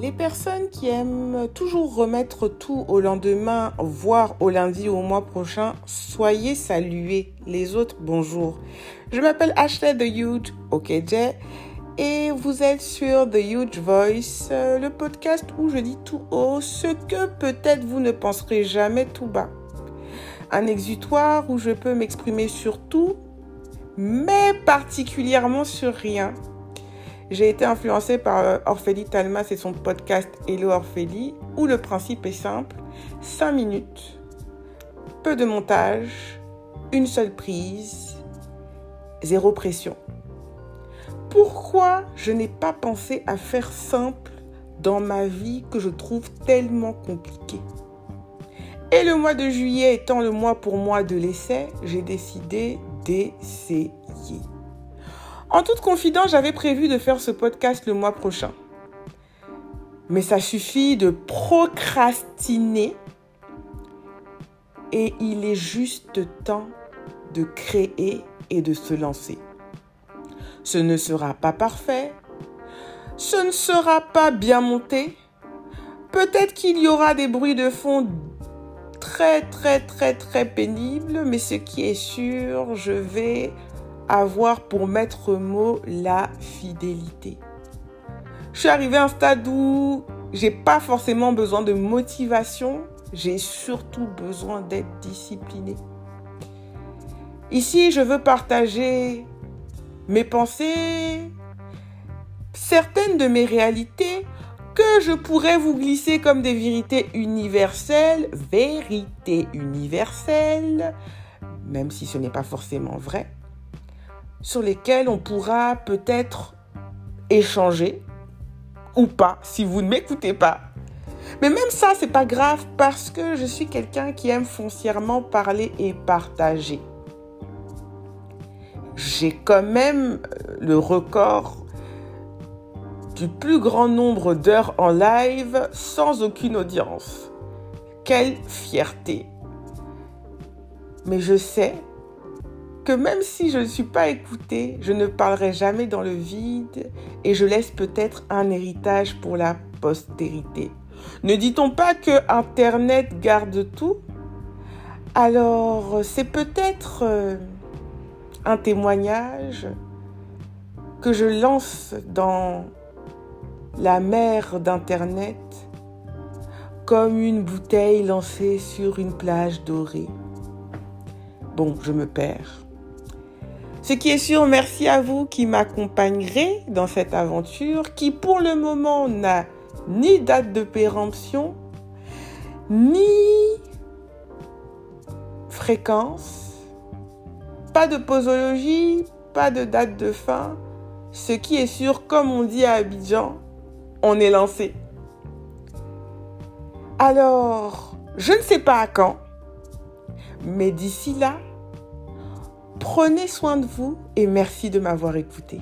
Les personnes qui aiment toujours remettre tout au lendemain, voire au lundi ou au mois prochain, soyez salués. Les autres, bonjour. Je m'appelle Ashley The Huge, ok Jay, et vous êtes sur The Huge Voice, euh, le podcast où je dis tout haut ce que peut-être vous ne penserez jamais tout bas. Un exutoire où je peux m'exprimer sur tout, mais particulièrement sur rien. J'ai été influencée par euh, Orphélie Talma, c'est son podcast Hello Orphélie, où le principe est simple 5 minutes, peu de montage, une seule prise, zéro pression. Pourquoi je n'ai pas pensé à faire simple dans ma vie que je trouve tellement compliqué? Et le mois de juillet étant le mois pour moi de l'essai, j'ai décidé d'essayer. En toute confidence, j'avais prévu de faire ce podcast le mois prochain. Mais ça suffit de procrastiner et il est juste temps de créer et de se lancer. Ce ne sera pas parfait, ce ne sera pas bien monté. Peut-être qu'il y aura des bruits de fond très très très très pénibles, mais ce qui est sûr, je vais avoir pour maître mot la fidélité. Je suis arrivée à un stade où j'ai pas forcément besoin de motivation, j'ai surtout besoin d'être disciplinée. Ici, je veux partager mes pensées, certaines de mes réalités que je pourrais vous glisser comme des vérités universelles, vérités universelles, même si ce n'est pas forcément vrai sur lesquels on pourra peut-être échanger ou pas si vous ne m'écoutez pas. Mais même ça, c'est pas grave parce que je suis quelqu'un qui aime foncièrement parler et partager. J'ai quand même euh, le record du plus grand nombre d'heures en live sans aucune audience. Quelle fierté. Mais je sais même si je ne suis pas écoutée, je ne parlerai jamais dans le vide et je laisse peut-être un héritage pour la postérité. Ne dit-on pas que Internet garde tout? Alors, c'est peut-être euh, un témoignage que je lance dans la mer d'Internet comme une bouteille lancée sur une plage dorée. Bon, je me perds. Ce qui est sûr, merci à vous qui m'accompagnerez dans cette aventure qui pour le moment n'a ni date de péremption, ni fréquence, pas de posologie, pas de date de fin. Ce qui est sûr, comme on dit à Abidjan, on est lancé. Alors, je ne sais pas à quand, mais d'ici là, Prenez soin de vous et merci de m'avoir écouté.